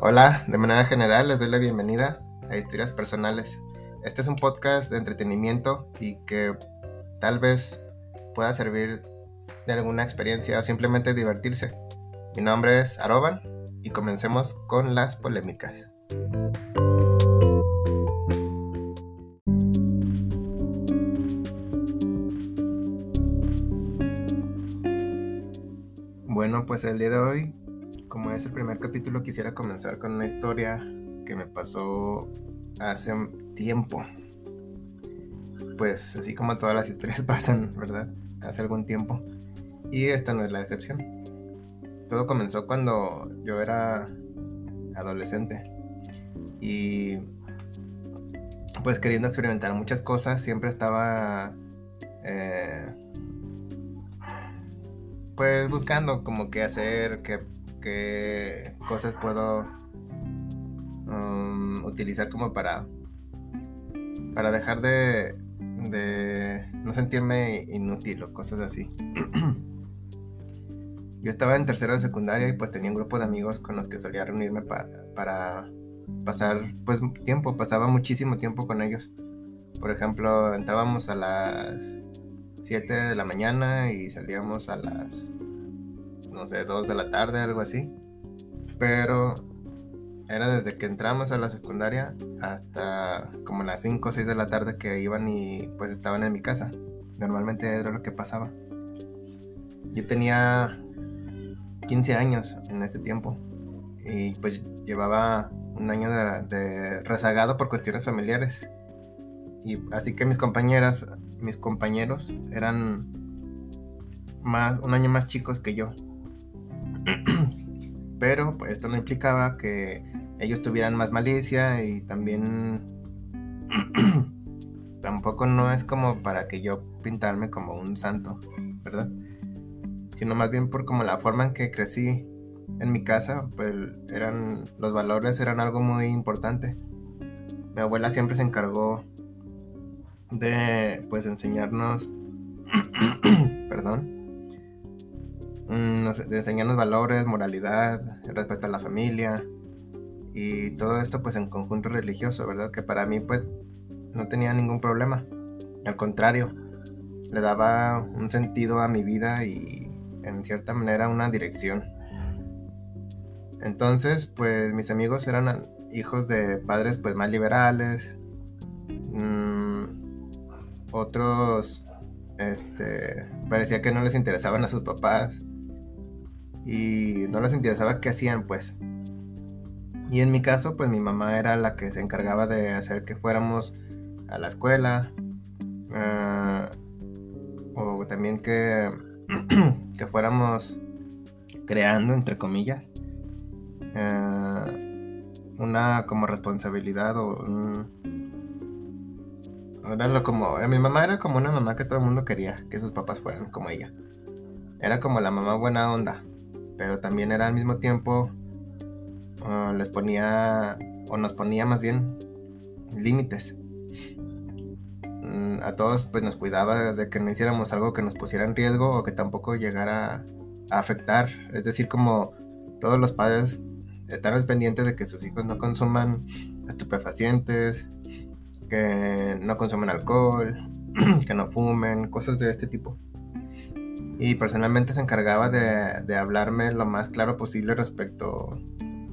Hola, de manera general les doy la bienvenida a Historias Personales. Este es un podcast de entretenimiento y que tal vez pueda servir de alguna experiencia o simplemente divertirse. Mi nombre es Aroban y comencemos con las polémicas. Bueno, pues el día de hoy como es el primer capítulo, quisiera comenzar con una historia que me pasó hace tiempo. Pues así como todas las historias pasan, ¿verdad? Hace algún tiempo. Y esta no es la excepción. Todo comenzó cuando yo era adolescente. Y pues queriendo experimentar muchas cosas, siempre estaba... Eh, pues buscando como qué hacer, qué qué cosas puedo um, utilizar como para para dejar de, no sentirme inútil o cosas así. Yo estaba en tercero de secundaria y pues tenía un grupo de amigos con los que solía reunirme para, para pasar pues tiempo, pasaba muchísimo tiempo con ellos. Por ejemplo, entrábamos a las 7 de la mañana y salíamos a las no sé, 2 de la tarde, algo así. Pero era desde que entramos a la secundaria hasta como las 5 o 6 de la tarde que iban y pues estaban en mi casa. Normalmente era lo que pasaba. Yo tenía 15 años en este tiempo y pues llevaba un año de, de rezagado por cuestiones familiares. Y así que mis compañeras, mis compañeros eran más, un año más chicos que yo. Pero pues, esto no implicaba que ellos tuvieran más malicia y también tampoco no es como para que yo pintarme como un santo, ¿verdad? Sino más bien por como la forma en que crecí en mi casa, pues eran los valores eran algo muy importante. Mi abuela siempre se encargó de pues enseñarnos perdón Mm, de enseñarnos valores, moralidad, respeto a la familia y todo esto pues en conjunto religioso, ¿verdad? Que para mí pues no tenía ningún problema. Al contrario, le daba un sentido a mi vida y en cierta manera una dirección. Entonces pues mis amigos eran hijos de padres pues más liberales, mm, otros este, parecía que no les interesaban a sus papás y no les interesaba qué hacían pues. Y en mi caso pues mi mamá era la que se encargaba de hacer que fuéramos a la escuela ah, o también que, que fuéramos creando entre comillas ah, una como responsabilidad o era lo como mi mamá era como una mamá que todo el mundo quería que sus papás fueran como ella era como la mamá buena onda pero también era al mismo tiempo, ah, les ponía, o nos ponía más bien, límites. Mm, a todos pues nos cuidaba de que no hiciéramos algo que nos pusiera en riesgo o que tampoco llegara a afectar. Es decir, como todos los padres están al pendiente de que sus hijos no consuman estupefacientes, que no consumen alcohol, que no fumen, cosas de este tipo y personalmente se encargaba de, hablarme lo más claro posible respecto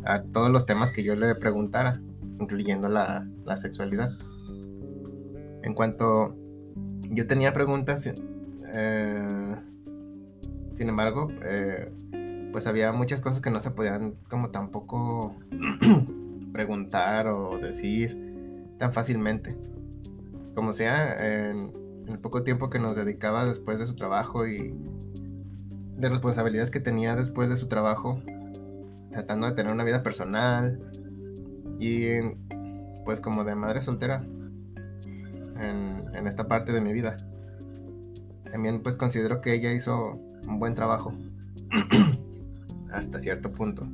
a todos los temas que yo le preguntara, incluyendo la, sexualidad. En cuanto yo tenía preguntas, eh, sin embargo, eh, pues había muchas cosas que no se podían como tampoco preguntar o decir tan fácilmente. Como sea, en el poco tiempo que nos dedicaba después de su trabajo y de responsabilidades que tenía después de su trabajo, tratando de tener una vida personal y pues como de madre soltera en, esta parte de mi vida. También pues considero que ella hizo un buen trabajo hasta cierto punto.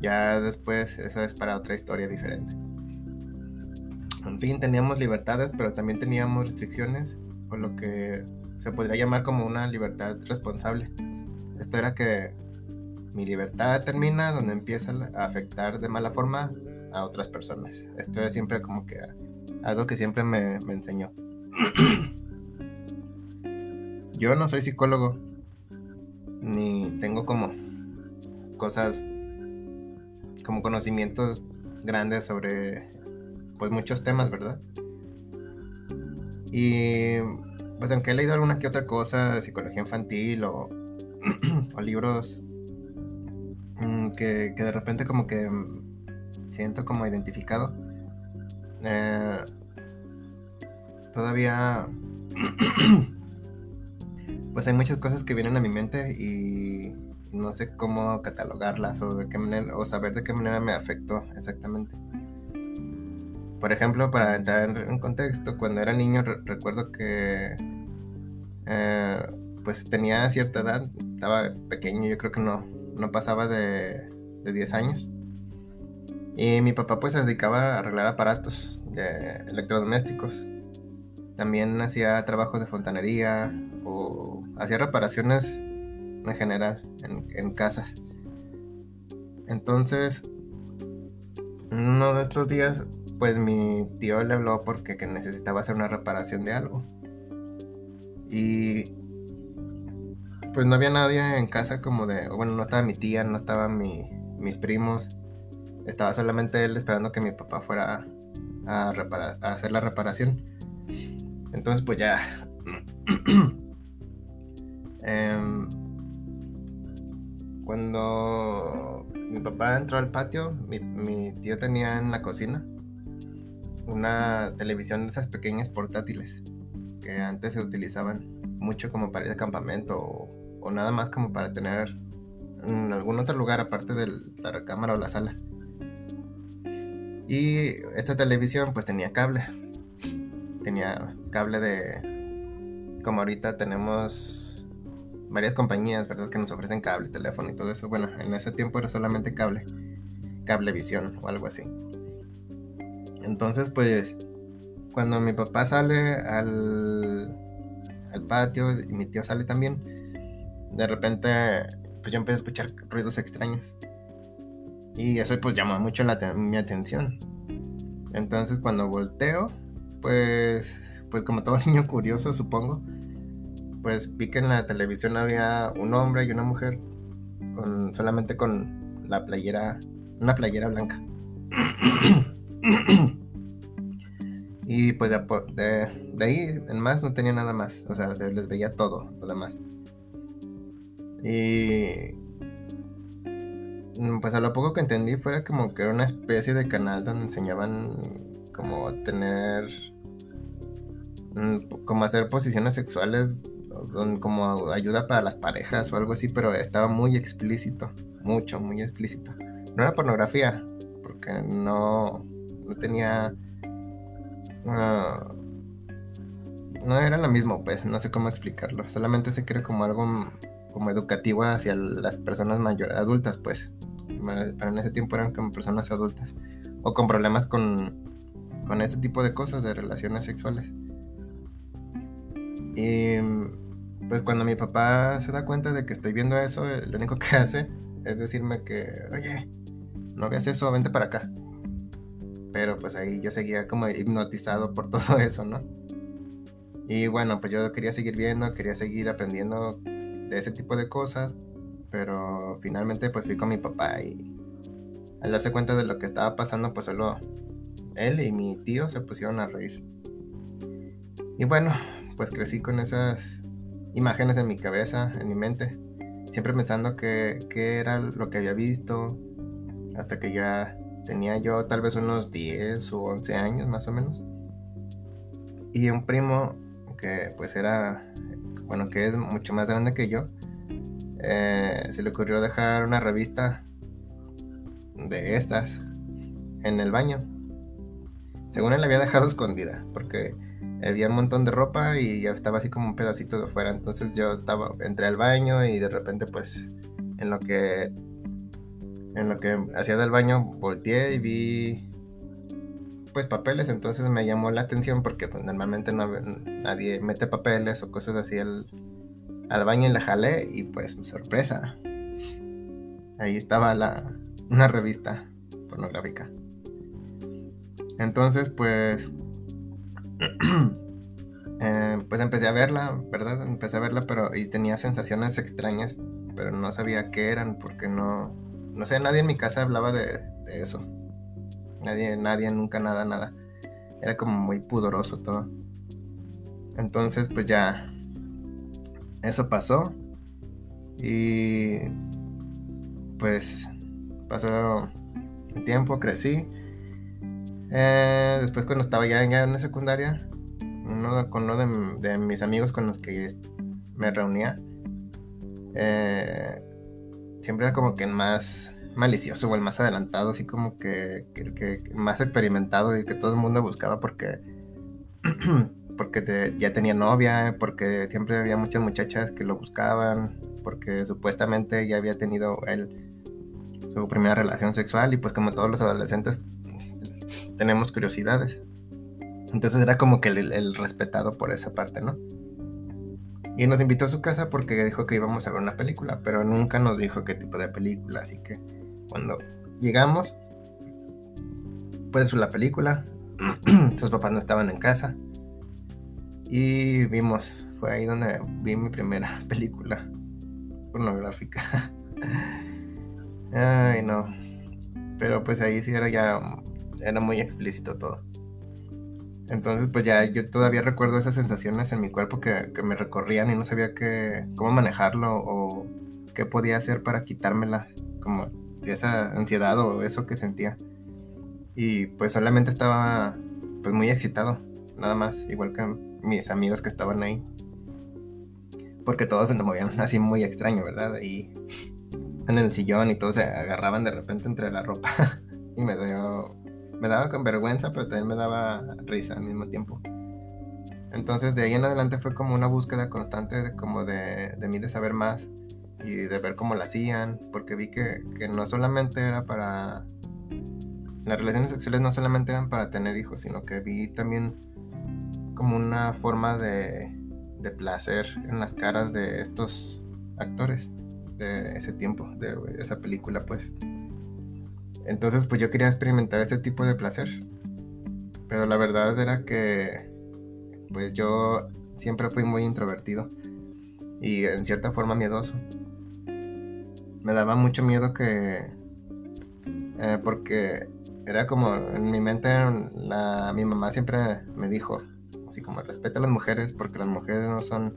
Ya después eso es para otra historia diferente. En fin, teníamos libertades, pero también teníamos restricciones, o lo que se podría llamar como una libertad responsable. Esto era que mi libertad termina, donde empieza a afectar de mala forma a otras personas. Esto es siempre como que algo que siempre me, me enseñó. Yo no soy psicólogo, ni tengo como cosas, como conocimientos grandes sobre pues muchos temas, ¿verdad? Y pues aunque he leído alguna que otra cosa de psicología infantil o, o libros mm, que, que, de repente como que siento como identificado, eh, todavía pues hay muchas cosas que vienen a mi mente y no sé cómo catalogarlas o de qué manera o saber de qué manera me afectó exactamente. Por ejemplo, para entrar en contexto, cuando era niño recuerdo que eh, pues tenía cierta edad, estaba pequeño, yo creo que no, no pasaba de, de 10 años. Y mi papá pues se dedicaba a arreglar aparatos de electrodomésticos. También hacía trabajos de fontanería o hacía reparaciones en general en, en casas. Entonces, uno de estos días pues mi tío le habló porque necesitaba hacer una reparación de algo. Y pues no había nadie en casa como de, bueno, no estaba mi tía, no estaban mis primos. Estaba solamente él esperando que mi papá fuera a, a hacer la reparación. Entonces pues ya... Em, cuando mi papá entró al patio, mi, mi tío tenía en la cocina una televisión de esas pequeñas portátiles que antes se utilizaban mucho como para ir de campamento o, nada más como para tener en algún otro lugar aparte de la recámara o la sala. Y esta televisión pues tenía cable. Tenía cable de... Como ahorita tenemos varias compañías, ¿verdad? Que nos ofrecen cable, teléfono y todo eso. Bueno, en ese tiempo era solamente cable. Cablevisión o algo así. Entonces, pues, cuando mi papá sale al, patio y mi tío sale también, de repente, pues yo empecé a escuchar ruidos extraños. Y eso pues llamó mucho la, mi atención. Entonces cuando volteo, pues, pues como todo niño curioso supongo, pues vi que en la televisión había un hombre y una mujer con solamente con la playera, una playera blanca. y pues de, ahí en más no tenía nada más. O sea, se les veía todo, lo demás. Y mm, pues a lo poco que entendí fuera como que era una especie de canal donde enseñaban como tener mm, como hacer posiciones sexuales como ayuda para las parejas o algo así, pero estaba muy explícito, mucho, muy explícito. No era pornografía, porque no, no tenía... no era lo mismo, pues, no sé cómo explicarlo. Solamente se cree como algo como educativo hacia las personas mayores, adultas, pues. Pero en ese tiempo eran como personas adultas. O con problemas con, con este tipo de cosas, de relaciones sexuales. Y pues cuando mi papá se da cuenta de que estoy viendo eso, lo único que hace es decirme que, oye, no veas eso, vente para acá. Pero pues ahí yo seguía como hipnotizado por todo eso, ¿no? Y bueno, pues yo quería seguir viendo, quería seguir aprendiendo de ese tipo de cosas, pero finalmente pues fui con mi papá y al darse cuenta de lo que estaba pasando, pues solo él y mi tío se pusieron a reír. Y bueno, pues crecí con esas imágenes en mi cabeza, en mi mente, siempre pensando que, que era lo que había visto, hasta que ya tenía yo tal vez unos 10 o 11 años más o menos. Y un primo que pues era, bueno, que es mucho más grande que yo, eh, se le ocurrió dejar una revista de estas en el baño. Según él la había dejado escondida, porque había un montón de ropa y estaba así como un pedacito de fuera. Entonces yo estaba, entré al baño y de repente pues en lo que en lo que hacía del baño volteé y vi pues papeles, entonces me llamó la atención porque pues, normalmente no, nadie mete papeles o cosas así al, al baño y la jalé y pues sorpresa. ahí estaba la, una revista pornográfica. Entonces, pues, eh, pues empecé a verla, ¿verdad? Empecé a verla, pero y tenía sensaciones extrañas, pero no sabía qué eran, porque no, no sé, nadie en mi casa hablaba de, de eso. Nadie, nadie, nunca nada, nada. Era como muy pudoroso todo. Entonces, pues ya, eso pasó. Y pues pasó el tiempo, crecí. Eh, después cuando estaba ya, en la secundaria, uno, con uno de, mis amigos con los que me reunía, eh, siempre era como que el más malicioso o el más adelantado, así como que, que, más experimentado y que todo el mundo buscaba porque, porque ya tenía novia, porque siempre había muchas muchachas que lo buscaban, porque supuestamente ya había tenido él su primera relación sexual y pues como todos los adolescentes tenemos curiosidades. Entonces era como que el, respetado por esa parte, ¿no? Y nos invitó a su casa porque dijo que íbamos a ver una película, pero nunca nos dijo qué tipo de película, así que cuando llegamos, pues la película, sus papás no estaban en casa y vimos, fue ahí donde vi mi primera película pornográfica. Ay, no. Pero pues ahí sí era ya, era muy explícito todo. Entonces pues ya yo todavía recuerdo esas sensaciones en mi cuerpo que, me recorrían y no sabía qué, cómo manejarlo o qué podía hacer para quitármela, como esa ansiedad o eso que sentía. Y pues solamente estaba pues muy excitado, nada más, igual que mis amigos que estaban ahí. Porque todos se movían así muy extraño, ¿verdad? Y en el sillón y todos se agarraban de repente entre la ropa. y me dio. Me daba con vergüenza, pero también me daba risa al mismo tiempo. Entonces de ahí en adelante fue como una búsqueda constante de, como de, de mí de saber más y de ver cómo lo hacían, porque vi que, que no solamente era para... Las relaciones sexuales no solamente eran para tener hijos, sino que vi también como una forma de, de placer en las caras de estos actores de ese tiempo, de esa película, pues. Entonces, pues yo quería experimentar este tipo de placer. Pero la verdad era que, pues yo siempre fui muy introvertido y en cierta forma miedoso. Me daba mucho miedo que, eh, porque era como en mi mente, la, mi mamá siempre me dijo, así como respeta a las mujeres porque las mujeres no son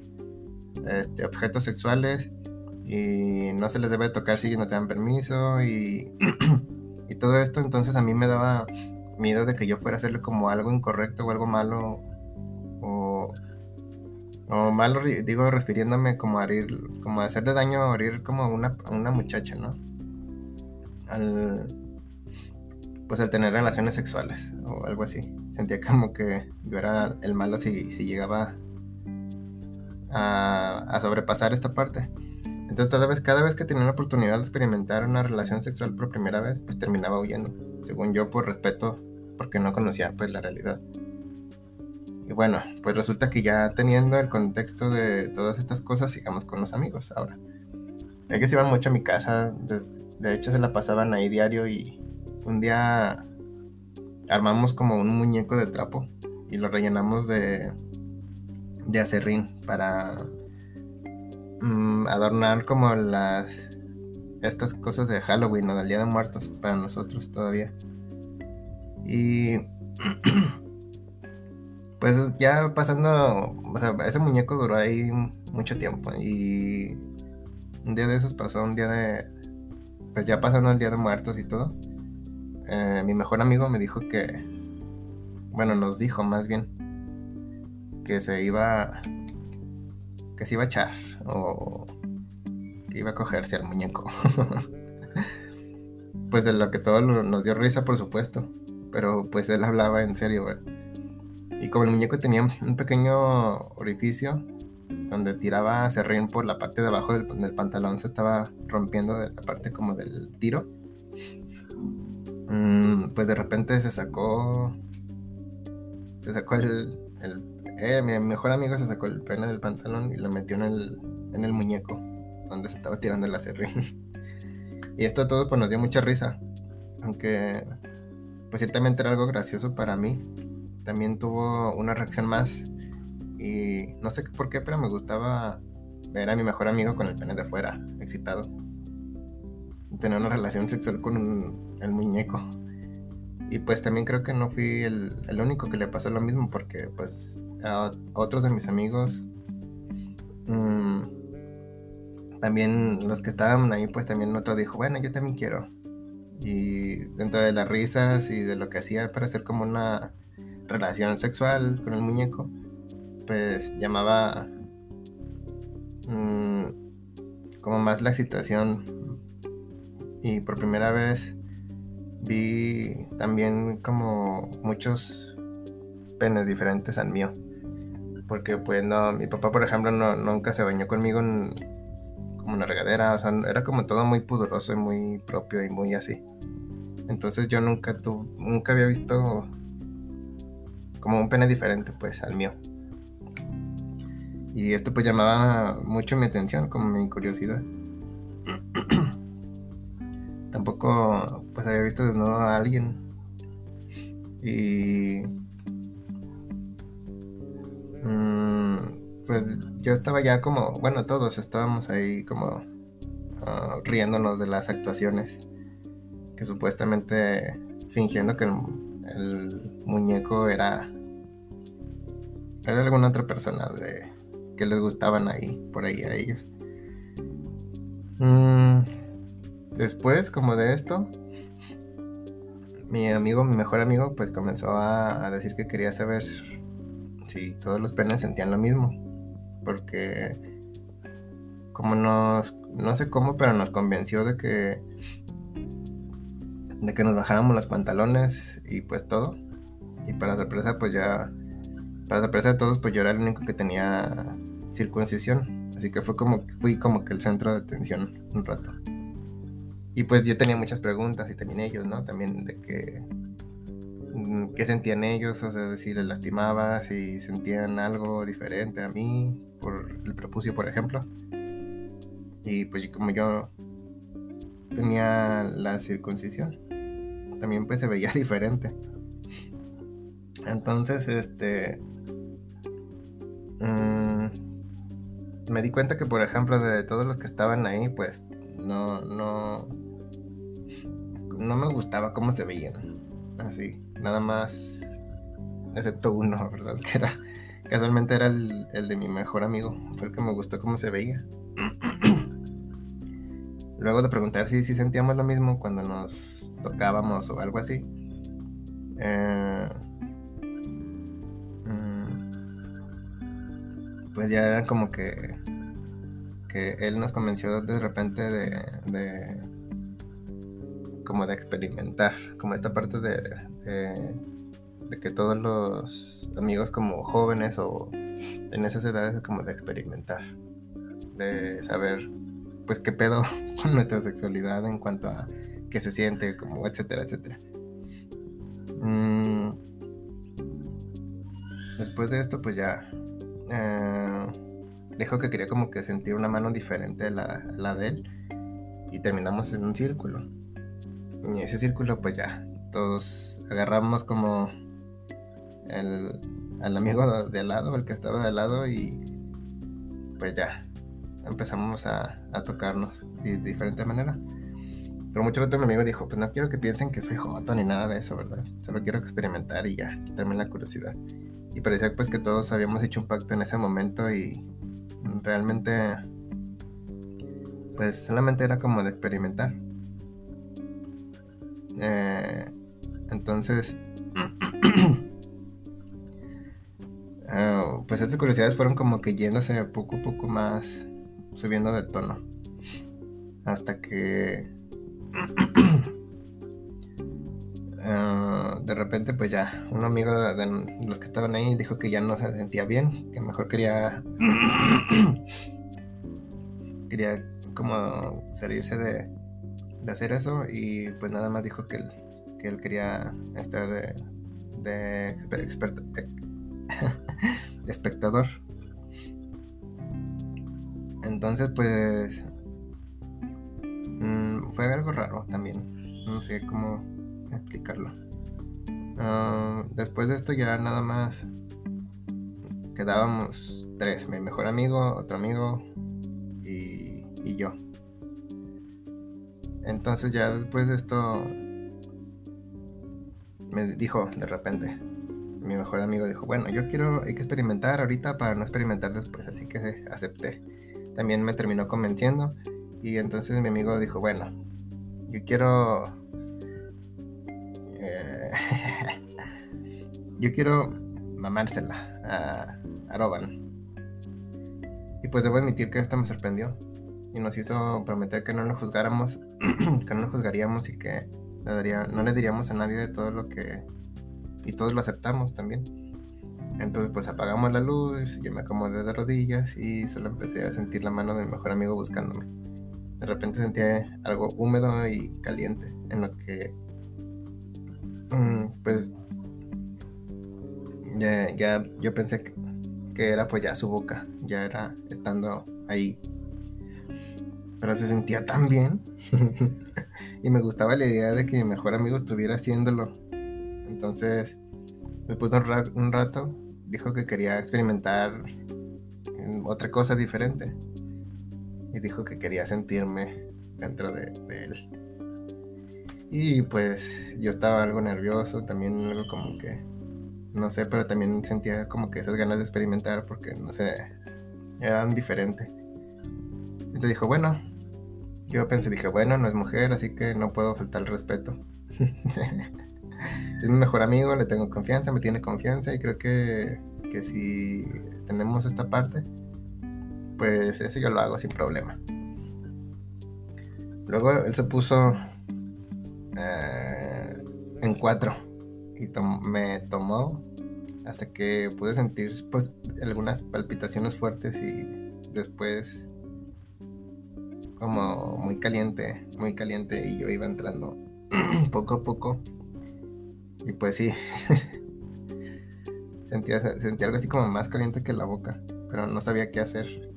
este, objetos sexuales y no se les debe tocar si no te dan permiso y, y todo esto, entonces a mí me daba miedo de que yo fuera a hacerle como algo incorrecto o algo malo o, o malo, digo, refiriéndome como a herir, como a hacerle daño a herir como a una, una muchacha, ¿no? Al, pues al tener relaciones sexuales o algo así. Sentía como que yo era el malo si, si llegaba a, a sobrepasar esta parte. Entonces cada vez, cada vez que tenía la oportunidad de experimentar una relación sexual por primera vez, pues terminaba huyendo, según yo por respeto, porque no conocía pues la realidad. Y bueno, pues resulta que ya teniendo el contexto de todas estas cosas, sigamos con los amigos ahora. Ellos iban mucho a mi casa, de hecho se la pasaban ahí diario y un día armamos como un muñeco de trapo y lo rellenamos de, de acerrín para Mm, adornar como las estas cosas de Halloween o del Día de Muertos para nosotros todavía. Y pues ya pasando, o sea, ese muñeco duró ahí mucho tiempo y un día de esos pasó un día de, pues ya pasando el Día de Muertos y todo, eh, mi mejor amigo me dijo que, bueno, nos dijo más bien que se iba, que se iba a echar o que iba a cogerse al muñeco. pues de lo que todo nos dio risa, por supuesto. Pero pues él hablaba en serio, Y como el muñeco tenía un pequeño orificio donde tiraba serrín por la parte de abajo del, pantalón, se estaba rompiendo de la parte como del tiro. Mm, pues de repente se sacó. Se sacó el, el eh, mi mejor amigo se sacó el pene del pantalón y lo metió en el, en el muñeco donde se estaba tirando el acerrín. Y esto todo pues nos dio mucha risa, aunque pues ciertamente era algo gracioso para mí. También tuvo una reacción más y no sé por qué, pero me gustaba ver a mi mejor amigo con el pene de fuera, excitado. Tener una relación sexual con el muñeco. Y pues también creo que no fui el, único que le pasó lo mismo porque pues a otros de mis amigos mmm, también los que estaban ahí, pues también otro dijo, bueno, yo también quiero. Y dentro de las risas y de lo que hacía para hacer como una relación sexual con el muñeco, pues llamaba mm, como más la excitación. Y por primera vez vi también como muchos penes diferentes al mío. Porque pues no, mi papá por ejemplo no, nunca se bañó conmigo en, una regadera, o sea, era como todo muy pudoroso y muy propio y muy así. Entonces yo nunca tu, nunca había visto como un pene diferente pues al mío. Y esto pues llamaba mucho mi atención, como mi curiosidad. Tampoco pues había visto desnudo a alguien. Y pues yo estaba ya como, bueno, todos estábamos ahí como ah, riéndonos de las actuaciones, que supuestamente fingiendo que el, muñeco era, era alguna otra persona de, que les gustaban ahí, por ahí a ellos. Mm, después, como de esto, mi amigo, mi mejor amigo, pues comenzó a, decir que quería saber si todos los penes sentían lo mismo porque como nos, no sé cómo, pero nos convenció de que, de que nos bajáramos los pantalones y pues todo. Y para sorpresa, pues ya, para sorpresa de todos, pues yo era el único que tenía circuncisión. Así que fue como, fui como que el centro de atención un rato. Y pues yo tenía muchas preguntas y también ellos, ¿no? También de que mm, qué sentían ellos, o sea, si les lastimaba, si sentían algo diferente a mí, por el prepucio, por ejemplo. Y pues como yo tenía la circuncisión, también pues se veía diferente. Entonces, este... Mm, me di cuenta que, por ejemplo, de todos los que estaban ahí, pues no, no, no me gustaba cómo se veían. Así, nada más, excepto uno, ¿verdad? Que era Casualmente era el, de mi mejor amigo. Fue el que me gustó cómo se veía. Luego de preguntar si, si sentíamos lo mismo cuando nos tocábamos o algo así. Eh, mm, pues ya era como que que él nos convenció de repente de, de como de experimentar como esta parte de que todos los amigos como jóvenes o en esas edades es como de experimentar, de saber pues qué pedo con nuestra sexualidad en cuanto a qué se siente, como etcétera, etcétera. Mm, después de esto pues ya eh, dijo que quería como que sentir una mano diferente a la, la de él y terminamos en un círculo. Y ese círculo pues ya todos agarramos como el, al amigo de, al lado, el que estaba de lado, y pues ya empezamos a, a tocarnos de, diferente manera. Pero mucho rato mi amigo dijo, pues no quiero que piensen que soy joto ni nada de eso, ¿verdad? Solo quiero experimentar y ya, quitarme la curiosidad. Y parecía pues que todos habíamos hecho un pacto en ese momento y realmente pues solamente era como de experimentar. Eh, entonces Ah, pues estas curiosidades fueron como que yéndose poco a poco más, subiendo de tono. Hasta que ah, de repente pues ya un amigo de, los que estaban ahí dijo que ya no se sentía bien, que mejor quería quería como salirse de, de, hacer eso y pues nada más dijo que él, que él quería estar de, espectador. Entonces, pues mm, fue algo raro también. No sé cómo explicarlo. Ah, después de esto ya nada más quedábamos tres, mi mejor amigo, otro amigo y, y yo. Entonces ya después de esto me dijo de repente, mi mejor amigo dijo, bueno, yo quiero, hay que experimentar ahorita para no experimentar después, así que acepté. También me terminó convenciendo y entonces mi amigo dijo, bueno, yo quiero... Eh, yo quiero mamársela a, a Roban. Y pues debo admitir que esto me sorprendió y nos hizo prometer que no lo juzgáramos, que no lo juzgaríamos y que no le diríamos a nadie de todo lo que... Y todos lo aceptamos también. Entonces pues apagamos la luz, yo me acomodé de rodillas y solo empecé a sentir la mano de mi mejor amigo buscándome. De repente sentía algo húmedo y caliente, en lo que mm, pues ya, ya, yo pensé que, que, era pues ya su boca, ya era estando ahí. Pero se sentía tan bien y me gustaba la idea de que mi mejor amigo estuviera haciéndolo. Entonces, después de un, rato, dijo que quería experimentar otra cosa diferente. Y dijo que quería sentirme dentro de, él. Y pues yo estaba algo nervioso, también algo como que, no sé, pero también sentía como que esas ganas de experimentar porque, no sé, eran diferentes. Entonces dijo, bueno, yo pensé, dije, bueno, no es mujer, así que no puedo faltar el respeto. es mi mejor amigo, le tengo confianza, me tiene confianza y creo que, que si tenemos esta parte, pues eso yo lo hago sin problema. Luego él se puso eh, en cuatro y me tomó hasta que pude sentir pues algunas palpitaciones fuertes y después como muy caliente, muy caliente y yo iba entrando poco a poco. Y pues sí, sentía, sentía algo así como más caliente que la boca, pero no sabía qué hacer.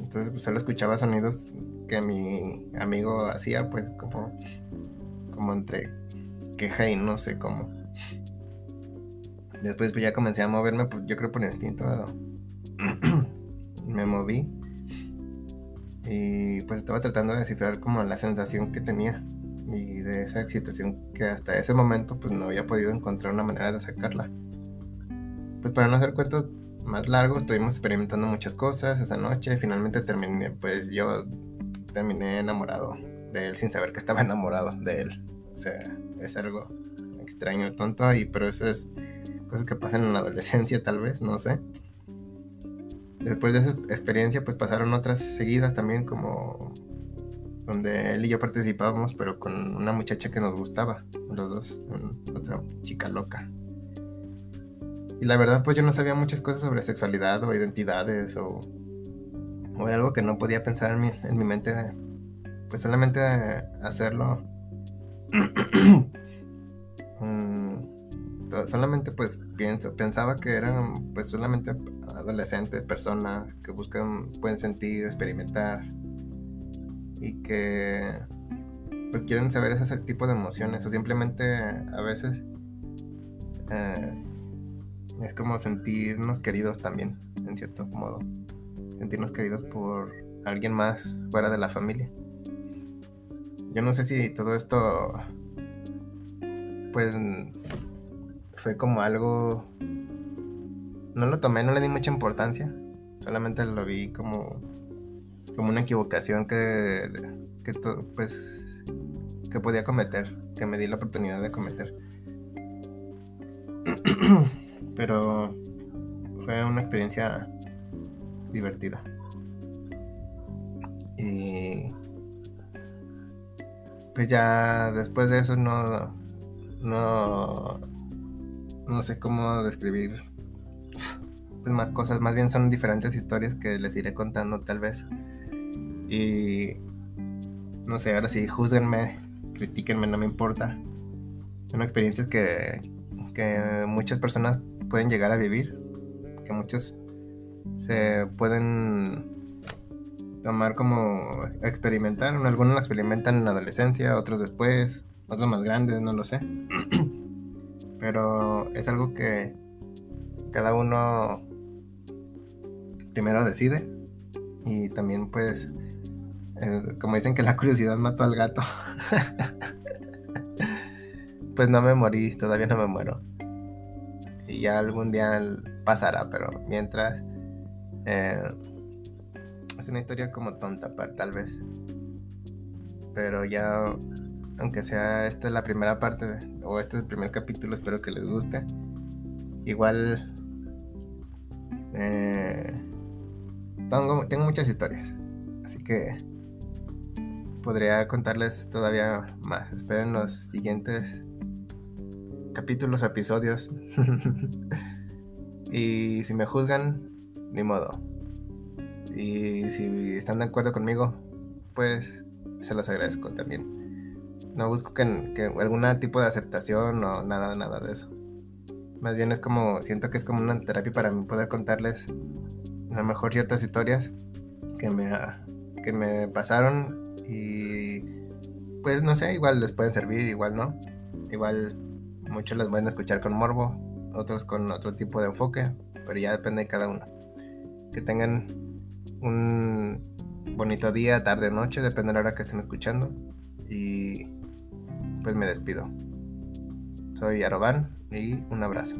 Entonces pues solo escuchaba sonidos que mi amigo hacía pues como, como entre queja y no sé cómo. Después pues ya comencé a moverme, pues yo creo por instinto. Me moví y pues estaba tratando de descifrar como la sensación que tenía y de esa excitación que hasta ese momento pues no había podido encontrar una manera de sacarla. Pues para no hacer cuentos más largos, estuvimos experimentando muchas cosas esa noche. Finalmente terminé, pues yo terminé enamorado de él sin saber que estaba enamorado de él. O sea, es algo extraño, tonto, y pero eso es cosas que pasan en la adolescencia tal vez, no sé. Después de esa experiencia, pues pasaron otras seguidas también, como donde él y yo participábamos, pero con una muchacha que nos gustaba, los dos, otra chica loca. Y la verdad, pues yo no sabía muchas cosas sobre sexualidad o identidades o, o era algo que no podía pensar en mi, en mi mente, pues solamente hacerlo. Mm, solamente pues pienso, pensaba que eran pues solamente adolescentes, personas que buscan, pueden sentir, experimentar y que pues quieren saber ese tipo de emociones o simplemente a veces eh, es como sentirnos queridos también, en cierto modo, sentirnos queridos por alguien más fuera de la familia. Yo no sé si todo esto pues fue como algo... No lo tomé, no le di mucha importancia. Solamente lo vi como, como una equivocación que, que, pues, que podía cometer, que me di la oportunidad de cometer. Pero fue una experiencia divertida. Y pues ya después de eso no, no no sé cómo describir pues más cosas, más bien son diferentes historias que les iré contando tal vez. Y no sé, ahora sí, juzguenme, critíquenme, no me importa. Son experiencias que, que muchas personas pueden llegar a vivir, que muchos se pueden tomar como experimentar. Algunos lo experimentan en adolescencia, otros después, otros más grandes, no lo sé. Pero es algo que cada uno primero decide. Y también pues eh, como dicen que la curiosidad mató al gato. Pues no me morí todavía no me muero. Y ya algún día pasará pero mientras eh, es una historia como tonta tal vez. Pero ya aunque sea esta la primera parte o este es el primer capítulo espero que les guste. Igual eh, tengo, muchas historias, así que podría contarles todavía más. Esperen los siguientes capítulos episodios. y si me juzgan, ni modo. Y si están de acuerdo conmigo, pues se los agradezco también. No busco que, que algún tipo de aceptación o nada, nada de eso. Más bien es como, siento que es como una terapia para mí poder contarles a lo mejor ciertas historias que me, que me pasaron y pues no sé, igual les pueden servir, igual no. Igual muchos les van a escuchar con morbo, otros con otro tipo de enfoque, pero ya depende de cada uno. Que tengan un bonito día, tarde o noche, depende de la hora que estén escuchando. Y pues me despido. Soy Aroban y un abrazo.